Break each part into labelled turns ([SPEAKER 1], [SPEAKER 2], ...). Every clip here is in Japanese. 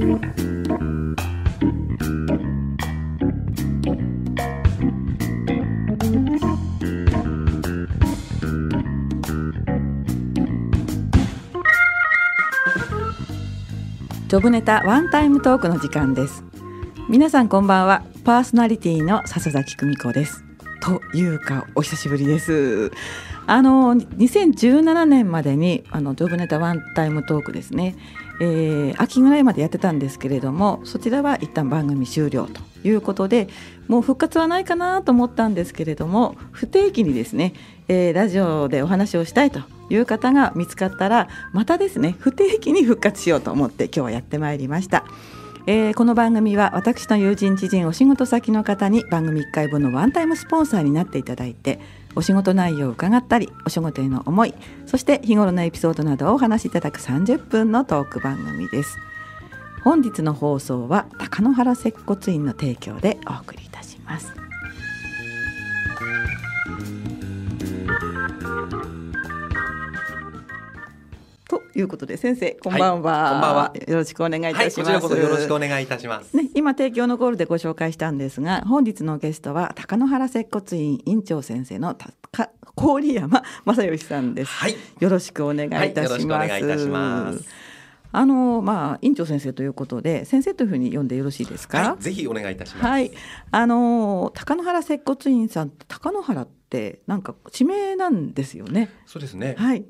[SPEAKER 1] ジョブネタワンタイムトークの時間です。皆さんこんばんは。パーソナリティの笹崎久美子です。というかお久しぶりです。あの2017年までにあのジョブネタワンタイムトークですね、えー、秋ぐらいまでやってたんですけれどもそちらは一旦番組終了ということでもう復活はないかなと思ったんですけれども不定期にですね、えー、ラジオでお話をしたいという方が見つかったらまたですね不定期に復活しようと思って今日はやってまいりました。えー、この番組は私の友人知人お仕事先の方に番組1回分のワンタイムスポンサーになっていただいてお仕事内容を伺ったりお仕事への思いそして日頃のエピソードなどをお話しいただく30分のトーク番組です。本日の放送は高野原接骨院の提供でお送りいたします。ということで先生こんばんは、
[SPEAKER 2] はい、こんばんは。
[SPEAKER 1] よろしくお願いいたします、
[SPEAKER 2] はい、よろしくお願いいたします、
[SPEAKER 1] ね、今提供のゴールでご紹介したんですが本日のゲストは高野原接骨院院長先生の高郡山正義さんです、
[SPEAKER 2] はい、
[SPEAKER 1] よろしくお願いいたします、ます。あのまあ院長先生ということで先生というふうに呼んでよろしいですか、
[SPEAKER 2] はい、ぜひお願いいたします。
[SPEAKER 1] はい。あの高野原接骨院さん高野原ってなんか地名なんですよね。
[SPEAKER 2] そうですね。
[SPEAKER 1] はい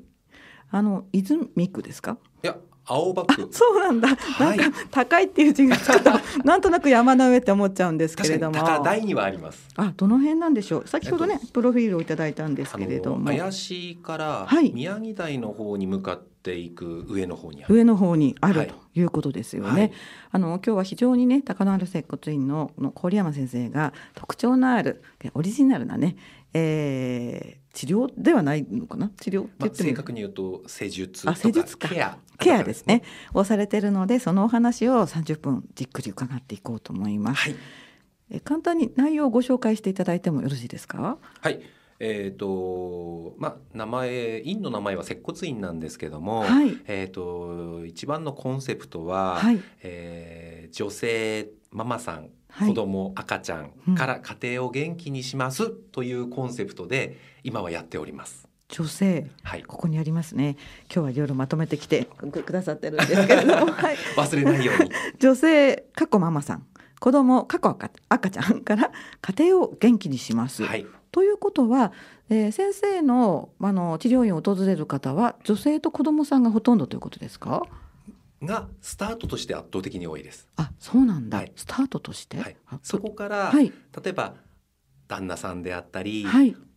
[SPEAKER 1] あの泉区ですか？
[SPEAKER 2] いや青葉区。
[SPEAKER 1] そうなんだ、はい、なんか高いっていう字がちょっと なんとなく山の上って思っちゃうんですけれども。
[SPEAKER 2] 高台にはあります。
[SPEAKER 1] あどの辺なんでしょう？先ほどね、プロフィールをいただいたんですけれども。
[SPEAKER 2] 怪しいから宮城台の方に向かっていく上の方にあ
[SPEAKER 1] る、上の方にある、ということですよね、はい、あの今日は非常にね高野原接骨院のの郡山先生が特徴のあるオリジナルなね、えー、治療ではないのかな？治療って言って
[SPEAKER 2] も、まあ、正確に言うと施術と
[SPEAKER 1] 施術か。
[SPEAKER 2] ケア
[SPEAKER 1] ケアですね。をされているのでそのお話を30分じっくり伺っていこうと思います、はい、え簡単に内容をご紹介していただいてもよろしいですか？
[SPEAKER 2] はい。えーとまあ、名前院の名前は接骨院なんですけども、
[SPEAKER 1] はい、
[SPEAKER 2] えーと、一番のコンセプトは、はい、えー、女性ママさん子供、赤ちゃんから家庭を元気にしますというコンセプトで今はやっております。
[SPEAKER 1] 女性、はい、ここにありますね。今日はいろいろまとめてきてくださってるんですけれども、はい、
[SPEAKER 2] 忘れないように。
[SPEAKER 1] 女性過去ママさん、子供過去赤赤ちゃんから家庭を元気にします。
[SPEAKER 2] はい、
[SPEAKER 1] ということは、えー、先生のあの治療院を訪れる方は女性と子供さんがほとんどということですか？
[SPEAKER 2] がスタートとして圧倒的に多いです。
[SPEAKER 1] あ、そうなんだ。はい、スタートとして、はい、
[SPEAKER 2] そこから、はい、例えば旦那さんであったり、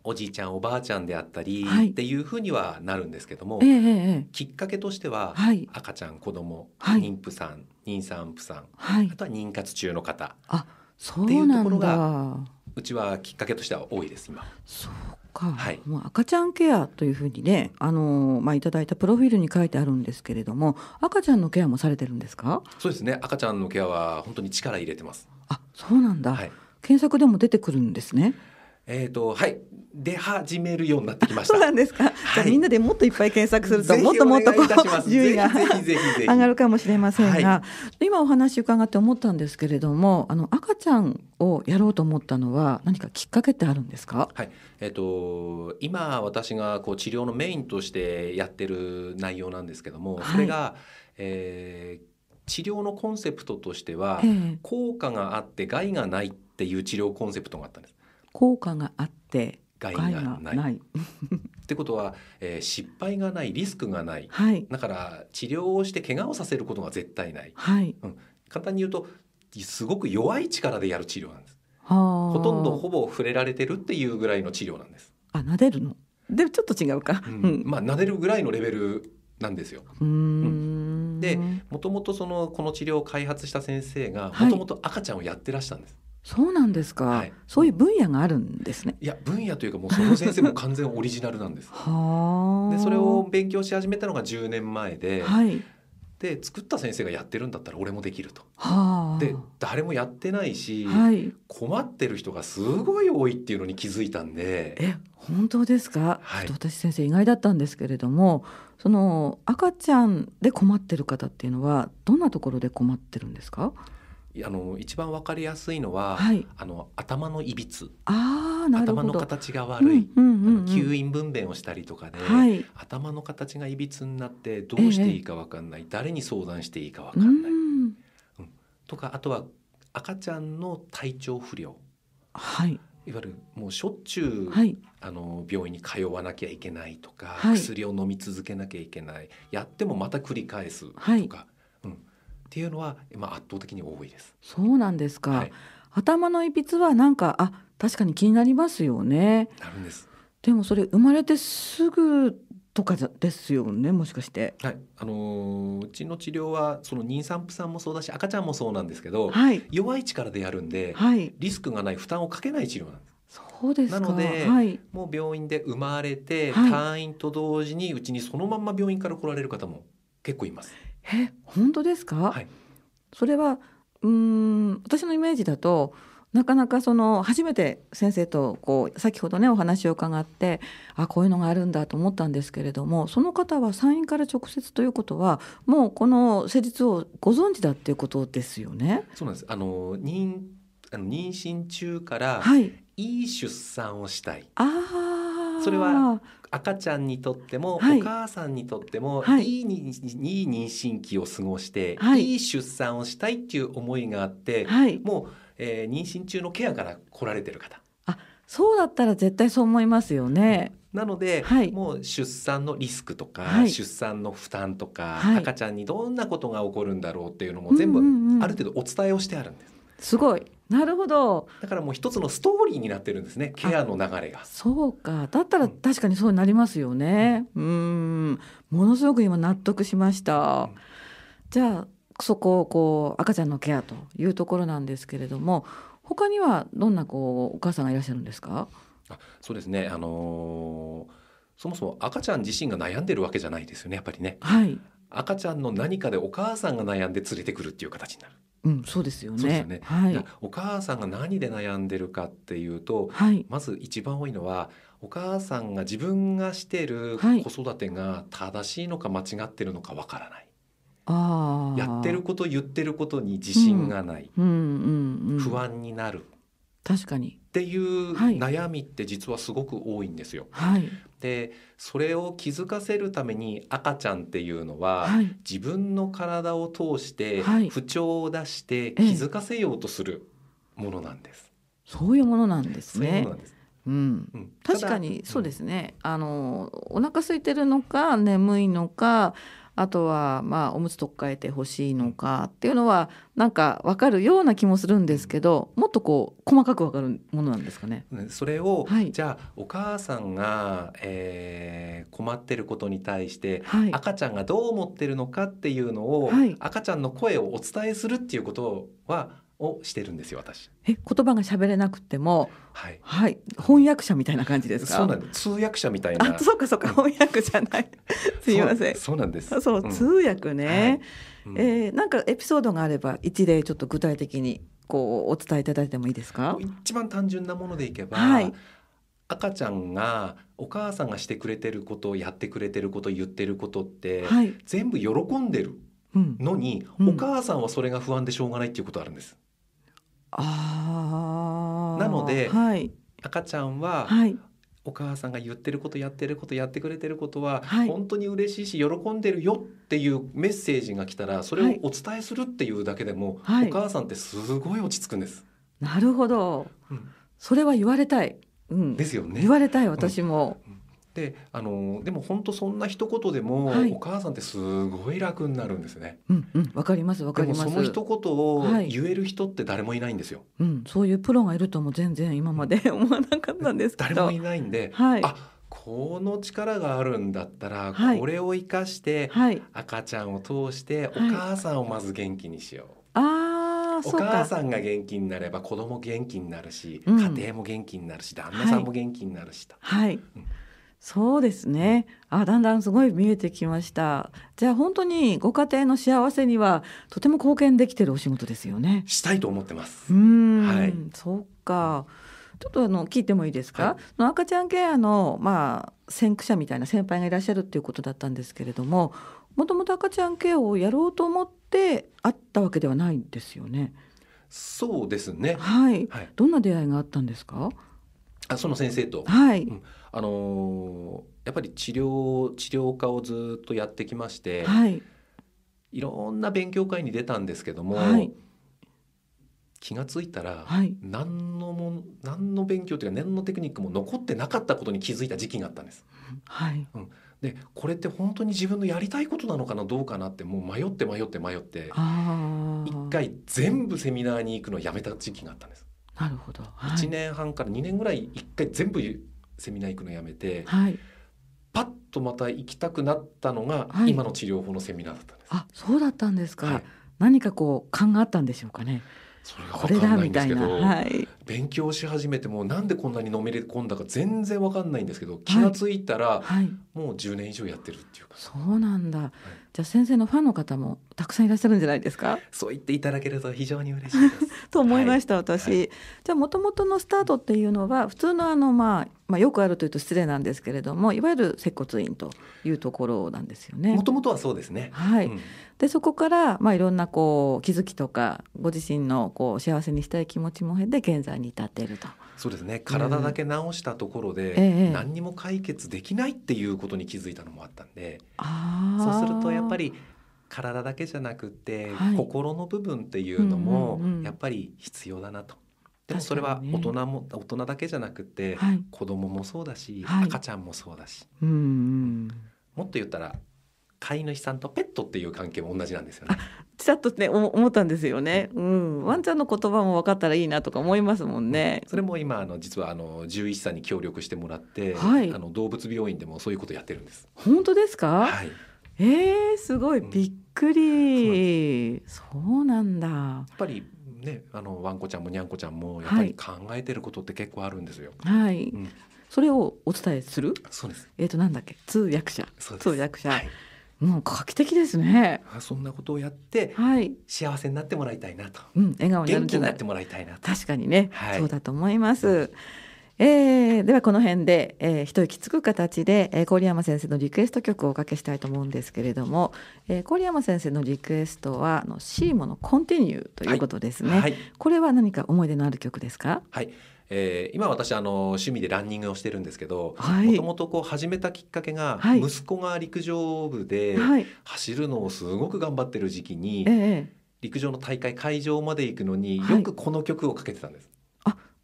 [SPEAKER 2] おじいちゃんおばあちゃんであったり、っていうふうにはなるんですけども、
[SPEAKER 1] えー、
[SPEAKER 2] きっかけとしては、赤ちゃん子供、妊婦さん妊産婦さん、あとは妊活中の方
[SPEAKER 1] あそうっていうところが
[SPEAKER 2] うちはきっかけとしては多いです今。
[SPEAKER 1] そうか、はい、もう赤ちゃんケアというふうにねあの、まあ、いただいたプロフィールに書いてあるんですけれども赤ちゃんのケアもされてるんですか？
[SPEAKER 2] そうですね。赤ちゃんのケアは本当に力入れてます。
[SPEAKER 1] あそうなんだ、
[SPEAKER 2] はい、
[SPEAKER 1] 検索でも出てくるんですね
[SPEAKER 2] えっ、ー、とはい出始めるようになってきました。
[SPEAKER 1] そうなんですか。はい、じゃあみんなでもっといっぱい検索するともっともっとこう順位が上がるかもしれませんが、はい、今お話伺って思ったんですけれども、あの赤ちゃんをやろうと思ったのは何かきっかけってあるんですか？
[SPEAKER 2] はい。えっ、ー、と今私がこう治療のメインとしてやってる内容なんですけども、それが、はい、えー治療のコンセプトとしては、えー、効果があって害がないっていう治療コンセプトがあったんです。
[SPEAKER 1] 効果があって
[SPEAKER 2] 害がない。ってことは、えー、失敗がないリスクがない、
[SPEAKER 1] はい、
[SPEAKER 2] だから治療をして怪我をさせることが絶対ない、
[SPEAKER 1] はい。
[SPEAKER 2] うん、簡単に言うとすごく弱い力でやる治療なんです。ほとんどほぼ触れられてるっていうぐらいの治療なんです。
[SPEAKER 1] あ撫でるの？でちょっと違うか、
[SPEAKER 2] うん、まあ撫でるぐらいのレベルなんですよ。
[SPEAKER 1] うん、
[SPEAKER 2] でもともとそのこの治療を開発した先生がもともと赤ちゃんをやってらしたんです。
[SPEAKER 1] そうなんですか、はい、そういう分野があるんですね。
[SPEAKER 2] いや分野というかもうその先生も完全オリジナルなんです。でそれを勉強し始めたのが10年前で、
[SPEAKER 1] はい、
[SPEAKER 2] で作った先生がやってるんだったら俺もできると。
[SPEAKER 1] はあ、
[SPEAKER 2] で誰もやってないし、
[SPEAKER 1] はい、
[SPEAKER 2] 困ってる人がすごい多いっていうのに気づいたんで。
[SPEAKER 1] え本当ですか、
[SPEAKER 2] はい。
[SPEAKER 1] ちょっと私先生意外だったんですけれどもその赤ちゃんで困ってる方っていうのはどんなところで困ってるんですか？
[SPEAKER 2] あの一番わかりやすいのは、
[SPEAKER 1] はい。
[SPEAKER 2] あの頭のいびつ。頭の形が悪い、
[SPEAKER 1] うんうんうん
[SPEAKER 2] 吸引分娩をしたりとかで、
[SPEAKER 1] はい。
[SPEAKER 2] 頭の形がいびつになってどうしていいかわかんない、誰に相談していいかわか
[SPEAKER 1] うん
[SPEAKER 2] ない、
[SPEAKER 1] ん。
[SPEAKER 2] とかあとは赤ちゃんの体調不良。
[SPEAKER 1] はい。
[SPEAKER 2] いわゆるもうしょっちゅう、
[SPEAKER 1] はい。
[SPEAKER 2] あの病院に通わなきゃいけないとか、
[SPEAKER 1] はい。
[SPEAKER 2] 薬を飲み続けなきゃいけない。やってもまた繰り返すとか、
[SPEAKER 1] はい。
[SPEAKER 2] うん、っていうのは、まあ、圧倒的に多いです。
[SPEAKER 1] そうなんですか、
[SPEAKER 2] はい、
[SPEAKER 1] 頭のいびつはなんかあ確かに気になりますよね。
[SPEAKER 2] なるんです。
[SPEAKER 1] でもそれ生まれてすぐとかですよねもしかして。
[SPEAKER 2] はい、あのーうちの治療はその妊産婦さんもそうだし赤ちゃんもそうなんですけど、
[SPEAKER 1] はい。
[SPEAKER 2] 弱い力でやるんで、
[SPEAKER 1] はい。
[SPEAKER 2] リスクがない負担をかけない治療なんです。
[SPEAKER 1] そうですか。
[SPEAKER 2] なので
[SPEAKER 1] はい。
[SPEAKER 2] もう病院で生まれて、
[SPEAKER 1] はい。
[SPEAKER 2] 退院と同時にうちにそのまんま病院から来られる方も結構います。
[SPEAKER 1] え本当ですか、
[SPEAKER 2] はい
[SPEAKER 1] それはうーん私のイメージだとなかなかその初めて先生とこう先ほどねお話を伺ってあこういうのがあるんだと思ったんですけれどもその方は産院から直接ということはもうこの施術をご存知だっていうことですよね？
[SPEAKER 2] そうなんです。あの妊あの妊娠中から
[SPEAKER 1] はい、
[SPEAKER 2] いい出産をしたい。
[SPEAKER 1] あー
[SPEAKER 2] それは赤ちゃんにとっても、
[SPEAKER 1] はい
[SPEAKER 2] お母さんにとっても、
[SPEAKER 1] はい
[SPEAKER 2] い、い妊娠期を過ごして、
[SPEAKER 1] はい
[SPEAKER 2] い、い出産をしたいっていう思いがあって、
[SPEAKER 1] はい、
[SPEAKER 2] もう、えー妊娠中のケアから来られてる方。
[SPEAKER 1] そうだったら絶対そう思いますよね。
[SPEAKER 2] なので、
[SPEAKER 1] はい
[SPEAKER 2] もう出産のリスクとか、
[SPEAKER 1] はい
[SPEAKER 2] 出産の負担とか、
[SPEAKER 1] はい
[SPEAKER 2] 赤ちゃんにどんなことが起こるんだろうっていうのも全部
[SPEAKER 1] うんうんうん
[SPEAKER 2] ある程度お伝えをしてあるんです。
[SPEAKER 1] すごいなるほど。
[SPEAKER 2] だからもう一つのストーリーになってるんですねケアの流れが。
[SPEAKER 1] そうか。だったら確かにそうなりますよね。うん。ものすごく今納得しました、
[SPEAKER 2] うん。
[SPEAKER 1] じゃあそこをこう赤ちゃんのケアというところなんですけれども他にはどんなこうお母さんがいらっしゃるんですか？
[SPEAKER 2] あそうですね、あのーそもそも赤ちゃん自身が悩んでるわけじゃないですよねやっぱりね。
[SPEAKER 1] はい。
[SPEAKER 2] 赤ちゃんの何かでお母さんが悩んで連れてくるっていう形になる、
[SPEAKER 1] うんそうですよね。
[SPEAKER 2] ね。
[SPEAKER 1] はい。
[SPEAKER 2] お母さんが何で悩んでるかっていうと
[SPEAKER 1] はい。
[SPEAKER 2] まず一番多いのはお母さんが自分がしてる
[SPEAKER 1] はい。
[SPEAKER 2] 子育てが正しいのか間違ってるのかわからない、
[SPEAKER 1] ああ
[SPEAKER 2] やってること言ってることに自信がない、
[SPEAKER 1] うんうんうん。
[SPEAKER 2] 不安になる。
[SPEAKER 1] 確かに
[SPEAKER 2] っていう
[SPEAKER 1] はい。
[SPEAKER 2] 悩みって実はすごく多いんですよ。
[SPEAKER 1] はい。
[SPEAKER 2] でそれを気づかせるために赤ちゃんっていうのは、
[SPEAKER 1] はい。
[SPEAKER 2] 自分の体を通して
[SPEAKER 1] はい。
[SPEAKER 2] 不調を出して
[SPEAKER 1] え
[SPEAKER 2] 気づかせようとするものなんです。
[SPEAKER 1] そういうものなんですね。
[SPEAKER 2] そういうものなんです。
[SPEAKER 1] うん。
[SPEAKER 2] うん。
[SPEAKER 1] 確かにそうですね、あのお腹空いてるのか眠いのかあとはまあおむつとっかえてほしいのかっていうのはなんか分かるような気もするんですけどもっとこう細かく分かるものなんですかね。
[SPEAKER 2] ねそれを、
[SPEAKER 1] はい。
[SPEAKER 2] じゃあお母さんが、えー困ってることに対して
[SPEAKER 1] はい、
[SPEAKER 2] 赤ちゃんがどう思ってるのかっていうのを、
[SPEAKER 1] はい。
[SPEAKER 2] 赤ちゃんの声をお伝えするっていうことはをしてるんですよ私。
[SPEAKER 1] え言葉が喋れなくても
[SPEAKER 2] はい。
[SPEAKER 1] はい翻訳者みたいな感じですか？
[SPEAKER 2] そうなんです。通訳者みたいな。
[SPEAKER 1] あそうかそうか翻訳じゃない。すいません
[SPEAKER 2] そう。そうなんです。
[SPEAKER 1] そう、
[SPEAKER 2] ん
[SPEAKER 1] 通訳ね。
[SPEAKER 2] うん
[SPEAKER 1] えーなんかエピソードがあれば一例ちょっと具体的にこうお伝えいただいてもいいですか？
[SPEAKER 2] 一番単純なものでいけば、
[SPEAKER 1] はい
[SPEAKER 2] 赤ちゃんがお母さんがしてくれてることやってくれてること言ってることって、
[SPEAKER 1] はい。
[SPEAKER 2] 全部喜んでる
[SPEAKER 1] うん。
[SPEAKER 2] のに、
[SPEAKER 1] うん
[SPEAKER 2] お母さんはそれが不安でしょうがないっていうことあるんです。
[SPEAKER 1] ああ。
[SPEAKER 2] なので
[SPEAKER 1] はい
[SPEAKER 2] 赤ちゃんは、
[SPEAKER 1] はい
[SPEAKER 2] お母さんが言ってることやってることやってくれてることは、
[SPEAKER 1] はい
[SPEAKER 2] 本当に嬉しいし喜んでるよっていうメッセージが来たらそれを
[SPEAKER 1] はい
[SPEAKER 2] お伝えするっていうだけでも、
[SPEAKER 1] はい
[SPEAKER 2] お母さんってすごい落ち着くんです。
[SPEAKER 1] なるほど。
[SPEAKER 2] うん
[SPEAKER 1] それは言われたい。うん。
[SPEAKER 2] ですよね
[SPEAKER 1] 言。われたい私も。
[SPEAKER 2] であのでも本当そんな一言でも、
[SPEAKER 1] はい
[SPEAKER 2] お母さんってすごい楽になるんですね。
[SPEAKER 1] うんうんわかりますわかります。
[SPEAKER 2] その一言を
[SPEAKER 1] はい
[SPEAKER 2] 言える人って誰もいないんですよ。
[SPEAKER 1] うんそういうプロがいるとも全然今まで思わなかったんですけど。
[SPEAKER 2] 誰もいないんで、
[SPEAKER 1] はい
[SPEAKER 2] あこの力があるんだったら、
[SPEAKER 1] はい
[SPEAKER 2] これを生かして
[SPEAKER 1] はい。
[SPEAKER 2] 赤ちゃんを通してお
[SPEAKER 1] はい
[SPEAKER 2] 母さんをまず元気にしよう。
[SPEAKER 1] ああ
[SPEAKER 2] お。母さんが元気になれば子供元気になるし、
[SPEAKER 1] うん
[SPEAKER 2] 家庭も元気になるし旦那さんも元気になるしと。
[SPEAKER 1] はい
[SPEAKER 2] うん。
[SPEAKER 1] そうですね。あだんだんすごい見えてきました。じゃあ本当にご家庭の幸せにはとても貢献できてるお仕事ですよね。
[SPEAKER 2] したいと思ってます。
[SPEAKER 1] うん。はい。そうか。ちょっとあの聞いてもいいですか、はい、赤ちゃんケアのまあ先駆者みたいな先輩がいらっしゃるっていうことだったんですけれどももともと赤ちゃんケアをやろうと思ってあったわけではないんですよね。
[SPEAKER 2] そうですね。
[SPEAKER 1] はい、はい、どんな出会いがあったんですか？
[SPEAKER 2] あその先生と、
[SPEAKER 1] はい、う
[SPEAKER 2] ん、あのー、やっぱり治療治療科をずっとやってきまして、
[SPEAKER 1] はい、
[SPEAKER 2] いろんな勉強会に出たんですけども、はい、気が付いたら、はい、何のも何の勉強というか何のテクニックも残ってなかったことに気づいた時期があったんです。
[SPEAKER 1] はい。
[SPEAKER 2] うん、でこれって本当に自分のやりたいことなのかなどうかなってもう迷って迷って迷って。一回全部セミナーに行くのをやめた時期があったんです。
[SPEAKER 1] なるほど、
[SPEAKER 2] はい、1年半から2年ぐらい一回全部セミナー行くのやめて、
[SPEAKER 1] はい、
[SPEAKER 2] パッとまた行きたくなったのが、今の治療法のセミナーだったんです。
[SPEAKER 1] あそうだったんですか、はい、何かこう勘があったんでしょうかね。
[SPEAKER 2] それが分かんないんですけど、はい、勉強し始めてもなんでこんなにのめり込んだか全然分かんないんですけど気が付いたら、はい、もう10年以上やってるっていうか。
[SPEAKER 1] そうなんだ、はい、じゃあ先生のファンの方もたくさんいらっしゃるんじゃないですか？
[SPEAKER 2] そう言っていただけると非常に嬉しいです。
[SPEAKER 1] と思いました、私、じゃあもともとのスタートっていうのは普通のあのまあまあ、よくあるというと失礼なんですけれどもいわゆる接骨院というところなんですよね。
[SPEAKER 2] もともとはそうですね、
[SPEAKER 1] はい、うん、でそこから、まあ、いろんなこう気づきとかご自身のこう幸せにしたい気持ちも経て現在に至っていると。
[SPEAKER 2] そうですね。体だけ治したところで、うん、何にも解決できないっていうことに気づいたのもあったんで、そうするとやっぱり体だけじゃなくて、はい、心の部分っていうのもやっぱり必要だなと。でもそれは大人も、ね、大人だけじゃなくて、はい、子供もそうだし、はい、赤ちゃんもそうだし、
[SPEAKER 1] うん、
[SPEAKER 2] もっと言ったら飼い主さんとペットっていう関係も同じなんですよね。
[SPEAKER 1] ちらっとね思ったんですよね、うん、ワンちゃんの言葉も分かったらいいなとか思いますもんね。
[SPEAKER 2] それも今あの実はあの獣医師さんに協力してもらって、
[SPEAKER 1] はい、
[SPEAKER 2] あの動物病院でもそういうことやってるんです。
[SPEAKER 1] 本当ですか？
[SPEAKER 2] はい。
[SPEAKER 1] えー、すごいびっくり、うん、そうなんだ。や
[SPEAKER 2] っぱりねあのワンコちゃんもニャンコちゃんもやっぱり考えてることって結構あるんですよ。
[SPEAKER 1] はい。うん、それをお伝えする？
[SPEAKER 2] そうです。
[SPEAKER 1] えっ、ー、となんだっけ？通訳者。
[SPEAKER 2] 通
[SPEAKER 1] 訳者。はい、もう画期的ですね。
[SPEAKER 2] そんなことをやって、
[SPEAKER 1] はい、
[SPEAKER 2] 幸せになってもらいたいなと。
[SPEAKER 1] うん、笑顔にな。
[SPEAKER 2] ってもらいたいな
[SPEAKER 1] 確かにね、はい、そうだと思います。えー、ではこの辺で、えー、一息つく形で、えー、郡山先生のリクエスト曲をおかけしたいと思うんですけれども、えー、郡山先生のリクエストはあのシーモのコンティニューということですね、はい。はい、これは何か思い出のある曲ですか？
[SPEAKER 2] はい。えー、今私あの趣味でランニングをしてるんですけどもともとこう始めたきっかけが、はい、息子が陸上部で走るのをすごく頑張ってる時期に、陸上の大会会場まで行くのによくこの曲をかけてたんです。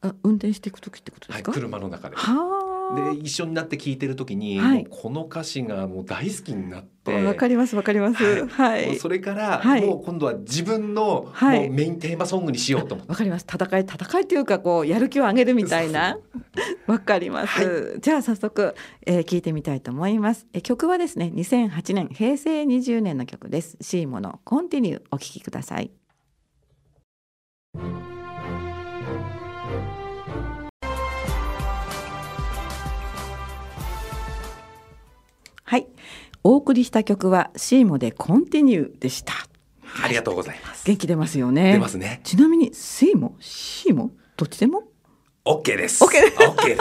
[SPEAKER 1] あ運転していく時ってことですか、
[SPEAKER 2] はい、車の中で。
[SPEAKER 1] は
[SPEAKER 2] で一緒になって聞いてる時に、はい、この歌詞がもう大好きになって。
[SPEAKER 1] わかりますわかります、はい、
[SPEAKER 2] それから、はい、もう今度は自分の、はい、もうメインテーマソングにしようと思って。
[SPEAKER 1] わかります。戦い戦いっていうかこうやる気を上げるみたいな。わかります、じゃあ早速、えー、聞いてみたいと思います。え曲はですね2008年平成20年の曲です。シーモのコンティニューお聞きくださいはい。お送りした曲はシーモでコンティニューでした。
[SPEAKER 2] ありがとうございます。
[SPEAKER 1] 元気出ますよね。
[SPEAKER 2] 出ますね。
[SPEAKER 1] ちなみにシーモ、シーモ、どっちでも？
[SPEAKER 2] オッケーです。オッケーで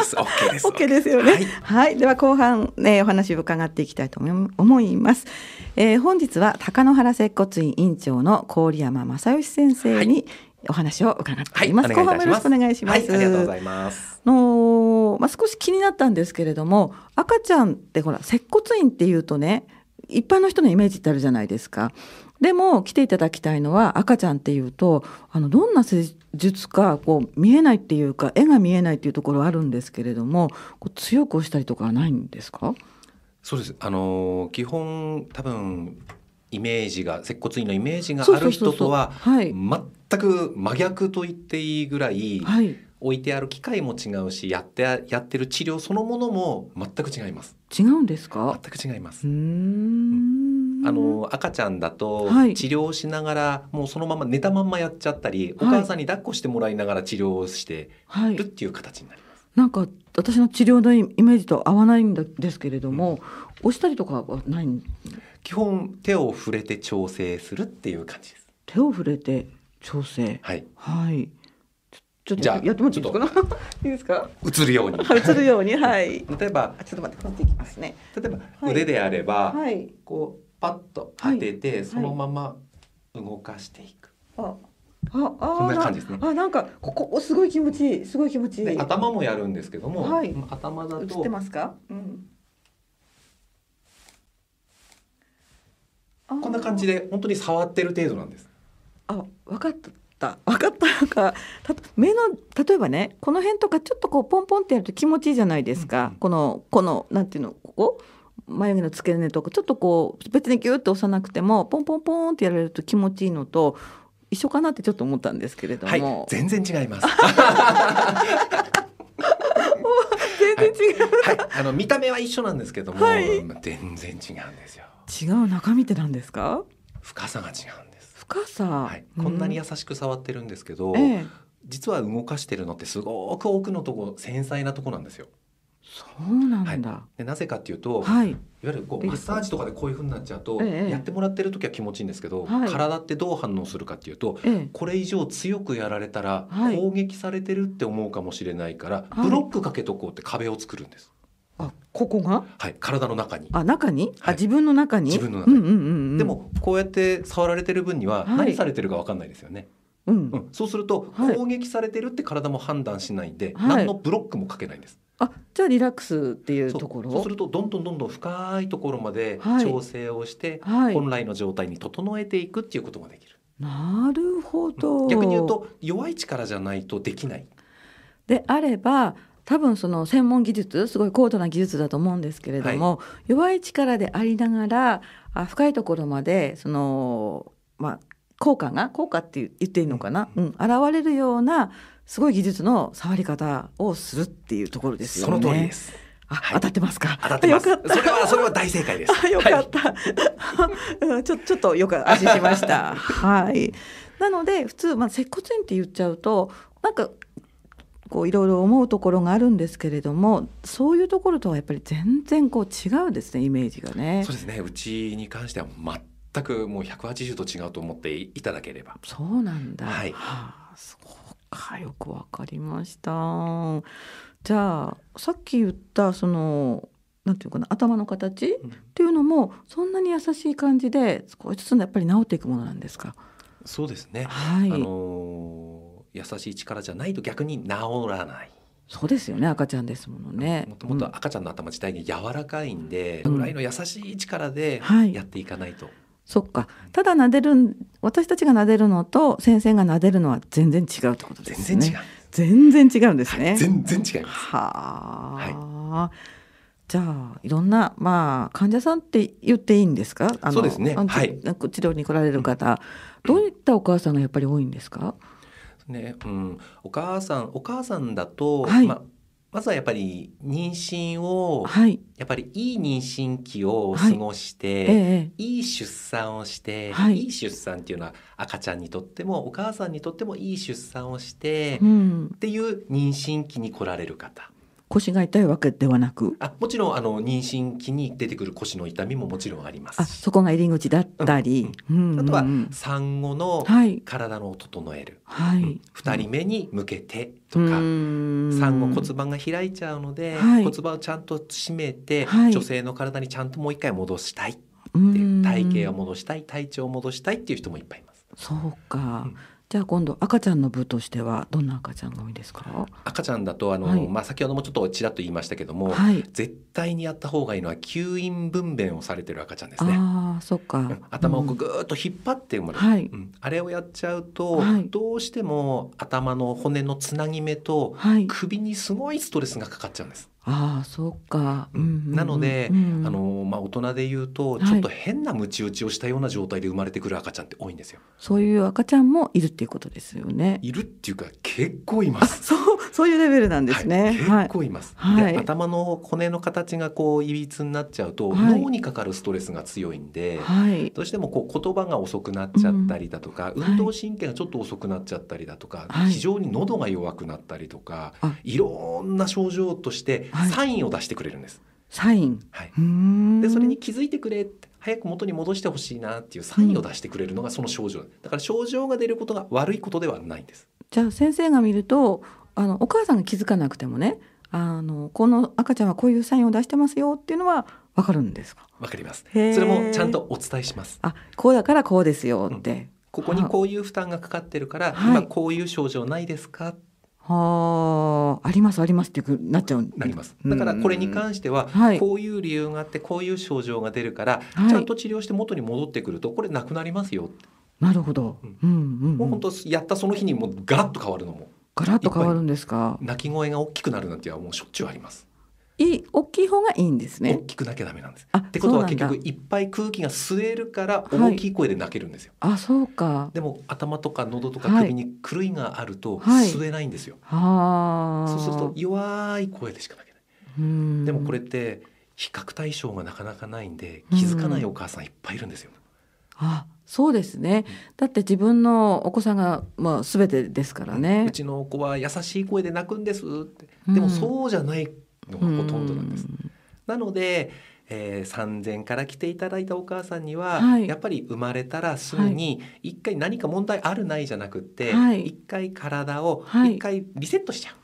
[SPEAKER 2] す。オッケーです。
[SPEAKER 1] オッケーですよね。はい、はい、では後半ねお話を伺っていきたいと思います。えー、本日は高野原接骨院院長の郡山正義先生に、お話を伺っています。はい、後半もよろしくお願いします。はい、あ
[SPEAKER 2] りがとうございます。
[SPEAKER 1] のまあ少し気になったんですけれども、赤ちゃんってほら接骨院っていうとね、一般の人のイメージってあるじゃないですか。でも来ていただきたいのは赤ちゃんっていうとあのどんな施術かこう見えないっていうか絵が見えないっていうところあるんですけれどもこう強く押したりとかはないんですか？
[SPEAKER 2] そうですあの基本多分イメージが接骨院のイメージがある人とは全く真逆と言っていいぐらい、はい、置いてある機械も違うしやってやってる治療そのものも全く違います。
[SPEAKER 1] 違うんですか？
[SPEAKER 2] 全く違います。
[SPEAKER 1] うん。
[SPEAKER 2] あの赤ちゃんだと治療しながら、はい、もうそのまま寝たまんまやっちゃったり、お母さんに抱っこしてもらいながら治療をしてるっていう形になります。
[SPEAKER 1] なんか私の治療のイメージと合わないんですけれども、うん、押したりとかはない
[SPEAKER 2] 基本手を触れて調整するっていう感じです
[SPEAKER 1] 手を触れて調整
[SPEAKER 2] はい、
[SPEAKER 1] はいちょっとやってもらっていいですか？いいですか？
[SPEAKER 2] 映るように。
[SPEAKER 1] 映るように、はい。
[SPEAKER 2] 例えば、
[SPEAKER 1] ちょっと待って、こっていきますね。
[SPEAKER 2] 例えば、腕であれば、
[SPEAKER 1] はい、
[SPEAKER 2] こうパッと当てて、そのまま動かしていく。
[SPEAKER 1] あ、あ、あ、
[SPEAKER 2] こんな感じですね。
[SPEAKER 1] あ、なんか、ここ、すごい気持ちいい、すごい気持ちいい。
[SPEAKER 2] 頭もやるんですけども、
[SPEAKER 1] はい、
[SPEAKER 2] 頭だと。
[SPEAKER 1] 映ってますか？うん。
[SPEAKER 2] こんな感じで、本当に触ってる程度なんです。
[SPEAKER 1] あ、分かった。分かった。なんか目の例えばねこの辺とかちょっとこうポンポンってやると気持ちいいじゃないですか、うんうん、このこのなんていうのここ？眉毛の付け根とかちょっとこう別にギュッと押さなくてもポンポンポンってやられると気持ちいいのと一緒かなってちょっと思ったんですけれども、
[SPEAKER 2] はい、全然違います。
[SPEAKER 1] 全然違う、
[SPEAKER 2] はい、はい、あの見た目は一緒なんですけども、はい、全然違うんですよ。
[SPEAKER 1] 違う中身って何ですか？
[SPEAKER 2] 深さが違う
[SPEAKER 1] 深さ、
[SPEAKER 2] はい、こんなに優しく触ってるんですけど、ええ、実は動かしてるのってすごく奥のとこ繊細なとこなんですよ。
[SPEAKER 1] そうなんだ、は
[SPEAKER 2] い、でなぜかっていうと、
[SPEAKER 1] はい、いわ
[SPEAKER 2] ゆるこうマッサージとかでこういうふうになっちゃうと、え、やってもらってる時は気持ちいいんですけど、はい、体ってどう反応するかっていうと、これ以上強くやられたら攻撃されてるって思うかもしれないから、ブロックかけとこうって壁を作るんです。
[SPEAKER 1] あここが？
[SPEAKER 2] はい体の中に。
[SPEAKER 1] あ中に、あ自分の中に？
[SPEAKER 2] 自分の中に、うんうんうん、でもこうやって触られてる分には何されてるか分かんないですよね、
[SPEAKER 1] うん、うん、
[SPEAKER 2] そうすると攻撃されてるって体も判断しないんで、はい、何のブロックもかけないんです、
[SPEAKER 1] あじゃあリラックスっていうところ？
[SPEAKER 2] そうするとどんどんどんどん深いところまで調整をして、はい、本来の状態に整えていくっていうことができる。
[SPEAKER 1] なるほど。
[SPEAKER 2] 逆に言うと弱い力じゃないとできない。
[SPEAKER 1] であれば多分その専門技術すごい高度な技術だと思うんですけれども、はい、弱い力でありながらあ深いところまでそのまあ効果が効果って言っていいのかな、うん、現れるようなすごい技術の触り方をするっていうところですよね。
[SPEAKER 2] その通りです。
[SPEAKER 1] あ、はい、当たってますか？
[SPEAKER 2] 当たってます。それはそれは大正解です。
[SPEAKER 1] あ、よかった。はい、ちょちょっとよく安心しました。はい。なので普通まあ接骨院って言っちゃうとなんかこういろいろ思うところがあるんですけれどもそういうところとはやっぱり全然こう違うですねイメージがね。
[SPEAKER 2] そうですねうちに関しては全くもう180度違うと思っていただければ。
[SPEAKER 1] そうなんだ。
[SPEAKER 2] はい。
[SPEAKER 1] はあ、そうかよくわかりました。じゃあさっき言ったそのなんていうかな頭の形、うん、っていうのもそんなに優しい感じで少しずつやっぱり治っていくものなんですか？
[SPEAKER 2] そうですね。
[SPEAKER 1] はい。
[SPEAKER 2] あのー優しい力じゃないと逆に治らない。
[SPEAKER 1] そうですよね赤ちゃんですものね。
[SPEAKER 2] もともと赤ちゃんの頭自体に柔らかいんで、うん、ぐらいの優しい力でやっていかないと。はい、
[SPEAKER 1] そっかただ撫でる私たちが撫でるのと先生が撫でるのは全然違うってことですね。全然違う。全然違うんですね。はい、
[SPEAKER 2] 全然違います。
[SPEAKER 1] はあ。はいじゃあいろんなまあ患者さんって言っていいんですか？
[SPEAKER 2] そうですね。はい。
[SPEAKER 1] 治療に来られる方、どういったお母さんがやっぱり多いんですか？
[SPEAKER 2] ね、うん、お母さんお母さんだと、
[SPEAKER 1] はい、
[SPEAKER 2] ままずはやっぱり妊娠を、
[SPEAKER 1] はい、
[SPEAKER 2] やっぱりいい妊娠期を過ごして、はいええ、いい出産をして、はい、いい出産っていうのは赤ちゃんにとってもお母さんにとってもいい出産をして、
[SPEAKER 1] うん、
[SPEAKER 2] っていう妊娠期に来られる方。
[SPEAKER 1] 腰が痛いわけではなく。
[SPEAKER 2] あもちろんあの妊娠期に出てくる腰の痛みももちろんあります。
[SPEAKER 1] あそこが入り口だったり、
[SPEAKER 2] うんうん、あとは産後の体の整える、
[SPEAKER 1] はい、うん、
[SPEAKER 2] 2人目に向けてとか、産後骨盤が開いちゃうので、はい、骨盤をちゃんと締めて、はい、女性の体にちゃんともう一回戻したいっていう体型を戻したい体調を戻したいっていう人もいっぱいいます。
[SPEAKER 1] そうか、じゃあ今度赤ちゃんの部としてはどんな赤ちゃんが多いですか？
[SPEAKER 2] 赤ちゃんだとあの、はい、まあ、先ほどもちょっとちらっと言いましたけども、
[SPEAKER 1] はい、
[SPEAKER 2] 絶対にやった方がいいのは吸引分娩をされてる赤ちゃんですね。
[SPEAKER 1] あそっか、
[SPEAKER 2] 頭をぐーっと引っ張って生まれる、
[SPEAKER 1] はい。
[SPEAKER 2] うん、あれをやっちゃうと、どうしても頭の骨のつなぎ目と首にすごいストレスがかかっちゃうんです、
[SPEAKER 1] ああそうか、うんうんうん、
[SPEAKER 2] なので、うん、あのまあ、大人で言うとちょっと変なムチ打ちをしたような状態で生まれてくる赤ちゃんって多いんですよ。
[SPEAKER 1] そういう赤ちゃんもいるっていうことですよね。
[SPEAKER 2] いるっていうか結構います。
[SPEAKER 1] そうそういうレベルなんですね。
[SPEAKER 2] はい、結構います。はい、頭の骨の形がこういびつになっちゃうと、はい、脳にかかるストレスが強いんで、はい、どうしてもこう言葉が遅くなっちゃったりだとか、うん、運動神経がちょっと遅くなっちゃったりだとか、非常に喉が弱くなったりとか、い、ろんな症状としてサインを出してくれるんです。
[SPEAKER 1] サイン。
[SPEAKER 2] はい。でそれに気づいてくれ早く元に戻してほしいなっていうサインを出してくれるのがその症状、だから症状が出ることが悪いことではないんです。
[SPEAKER 1] じゃあ先生が見るとあのお母さんが気づかなくてもねあのこの赤ちゃんはこういうサインを出してますよっていうのはわかるんですか？
[SPEAKER 2] わかります。それもちゃんとお伝えします。
[SPEAKER 1] あこうだからこうですよって、うん、
[SPEAKER 2] ここにこういう負担がかかってるから、はい、今こういう症状ないですか？
[SPEAKER 1] はあ、ありますありますってなっちゃう
[SPEAKER 2] なります。だからこれに関しては、こういう理由があってこういう症状が出るから、はい、ちゃんと治療して元に戻ってくるとこれなくなりますよ。
[SPEAKER 1] なるほど。
[SPEAKER 2] うんうんうん、もう本当やったその日にもうガラッと変わるのも。
[SPEAKER 1] ガラッと変わるんですか。
[SPEAKER 2] 泣き声が大きくなるなんてはもうしょっちゅうあります。
[SPEAKER 1] いい大きい方がいいんですね。
[SPEAKER 2] 大きくなきゃダメなんです。ってことは結局いっぱい空気が吸えるから大きい声で泣けるんですよ。
[SPEAKER 1] はい、あそうか。
[SPEAKER 2] でも頭とか喉とか首に狂いがあると吸えないんですよ。はい、そうすると弱い声でしか泣けない。でもこれって比較対象がなかなかないんで気づかないお母さんいっぱいいるんですよ。
[SPEAKER 1] あそうですね、だって自分のお子さんが、まあ、全てですからね、
[SPEAKER 2] うちの子は優しい声で泣くんですって。でもそうじゃないのがほとんどなんです。なので、えー、産前から来ていただいたお母さんには、はい、やっぱり生まれたらすぐに一回何か問題あるないじゃなくて、はい、一回体を一回リセットしちゃう。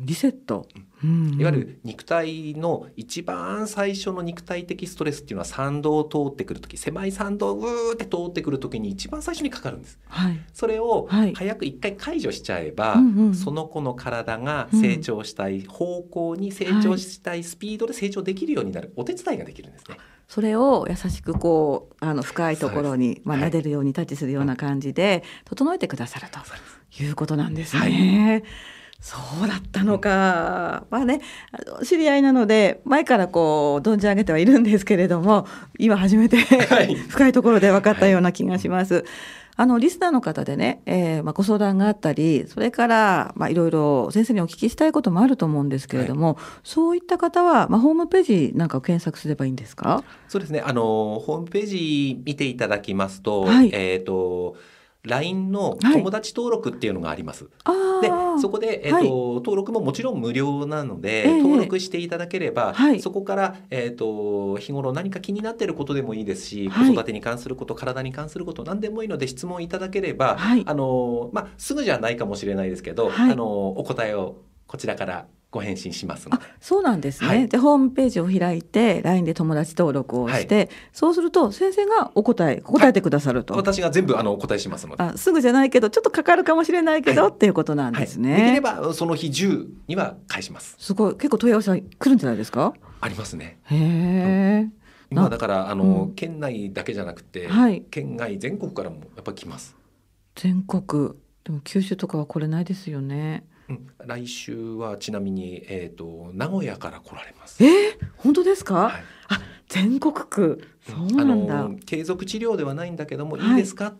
[SPEAKER 1] リセット、
[SPEAKER 2] うん、いわゆる肉体の一番最初の肉体的ストレスっていうのは参道を通ってくる時狭い参道をうーって通ってくる時に一番最初にかかるんです、はい、それを早く一回解除しちゃえば、はいその子の体が成長したい方向に成長したいスピードで成長できるようになるお手伝いができるんですね。
[SPEAKER 1] それを優しくこうあの深いところに、まあ、撫でるようにタッチするような感じで整えてくださるということなんですね。はいそうだったのか。まあね、知り合いなので、前からこう、存じ上げてはいるんですけれども、今初めて 深いところで分かったような気がします。はい、あの、リスナーの方でね、えー、まあ、ご相談があったり、それから、まあ、いろいろ先生にお聞きしたいこともあると思うんですけれども、はい、そういった方は、まあ、ホームページなんかを検索すればいいんですか？
[SPEAKER 2] そうですね。あの、ホームページ見ていただきますと、はい、えっ、ー、と、LINE の友達登録っていうのがあります。はい、でそこで、えーと、はい、登録ももちろん無料なので、えー、登録していただければ、はい、そこから、えーと、日頃何か気になっていることでもいいですし、子育てに関すること体に関すること何でもいいので質問いただければ、あのまあ、すぐじゃないかもしれないですけど、あのお答えをこちらからご返信します
[SPEAKER 1] あそうなんですね、はい、でホームページを開いて LINE で友達登録をして、はい、そうすると先生がお答え答えてくださると、
[SPEAKER 2] はい、私が全部あのお答えしますので。
[SPEAKER 1] あすぐじゃないけどちょっとかかるかもしれないけど、っていうことなんですね、
[SPEAKER 2] できればその日中には返します。
[SPEAKER 1] すごい。結構問い合わせ来るんじゃないですか？
[SPEAKER 2] ありますね。
[SPEAKER 1] へえ
[SPEAKER 2] 今だからあの、うん、県内だけじゃなくて、県外全国からもやっぱ来ます。
[SPEAKER 1] 全国。でも九州とかは来れないですよね。
[SPEAKER 2] うん、来週はちなみに、えーと、名古屋から来られます。
[SPEAKER 1] えー、本当ですか、はい、あ全国区。そうなんだ、
[SPEAKER 2] 継続治療ではないんだけども、はい、いいですか？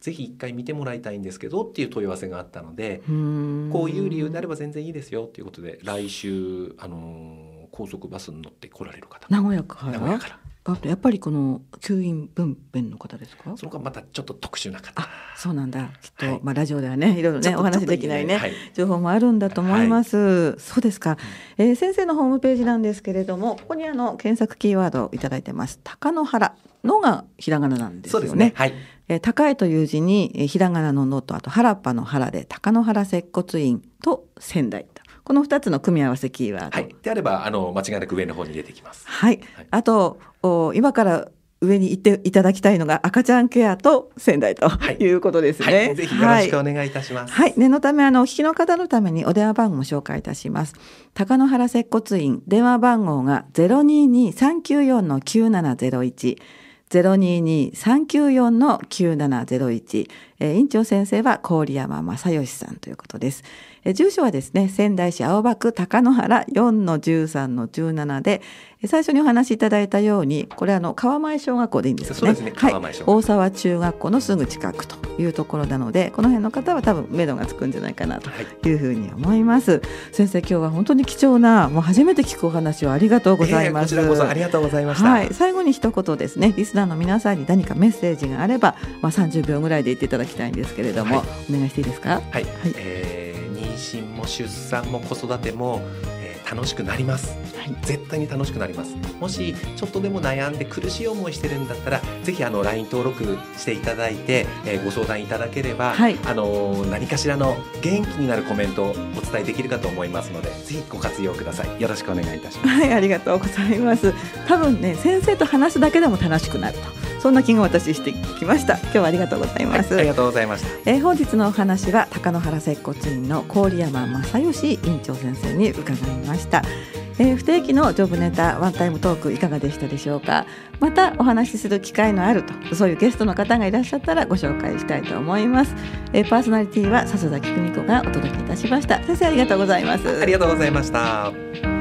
[SPEAKER 2] ぜひ一回見てもらいたいんですけどっていう問い合わせがあったのでこういう理由であれば全然いいですよということで来週、あのー、高速バスに乗って来られる方。
[SPEAKER 1] 名古屋から？名古屋からあとやっぱりこの吸引分娩の方ですか？
[SPEAKER 2] そのがまたちょっと特殊な方。
[SPEAKER 1] あそうなんだ。きっと、はい、まあラジオではねいろいろねお話できないね、はい、情報もあるんだと思います、はい、そうですか、えー、先生のホームページなんですけれどもここにあの検索キーワードをいただいてます。高野原のがひらがななんですよね。ね。はい。えー、高いという字に、えー、ひらがなののとあと原っぱの原で高野原接骨院と仙台この2つの組み合わせキーワード。
[SPEAKER 2] はい、であればあの間違いなく上の方に出てきます。
[SPEAKER 1] はい。はい、あとおお今から上に行っていただきたいのが赤ちゃんケアと仙台とい。うことですね、はい。
[SPEAKER 2] はい、ぜひよろしくお願いいたします。
[SPEAKER 1] はい、はい、念のためあのお聞きの方のためにお電話番号を紹介いたします。高野原接骨院電話番号が022394-9701 022-394-9701えー、院長先生は郡山正義さんということです。えー、住所はですね、仙台市青葉区高野原4の13の17で、最初にお話しいただいたようにこれあの川前小学校でいいんですね、
[SPEAKER 2] ね、はい、
[SPEAKER 1] 大沢中学校のすぐ近くというところなのでこの辺の方は多分目処がつくんじゃないかなとい。うふうに思います、はい、先生今日は本当に貴重なもう初めて聞くお話をありがとうございます、
[SPEAKER 2] えー、こちらこそありがとうございました、
[SPEAKER 1] はい、最後に一言ですね。リスナーの皆さんに何かメッセージがあればまあ30秒ぐらいで言っていただきたいんですけれども、はい、お願いしていいですか？
[SPEAKER 2] はい、はい、えー、妊娠も出産も子育ても楽しくなります、はい、絶対に楽しくなります。もしちょっとでも悩んで苦しい思いしてるんだったらぜひあの LINE 登録していただいて、えー、ご相談いただければ、はい、あの何かしらの元気になるコメントをお伝えできるかと思いますのでぜひご活用ください。よろしくお願いいたします。
[SPEAKER 1] はいありがとうございます。多分ね先生と話すだけでも楽しくなるとそんな気が私してきました。今日はありがとうございます、
[SPEAKER 2] はい、ありがとうございました、
[SPEAKER 1] えー、本日のお話は高野原接骨院の郡山正義院長先生に伺いました。えー、不定期のジョブネタワンタイムトークいかがでしたでしょうか。またお話しする機会のあるとそういうゲストの方がいらっしゃったらご紹介したいと思います、えー、パーソナリティは笹崎久美子がお届けいたしました。先生ありがとうございます。
[SPEAKER 2] ありがとうございました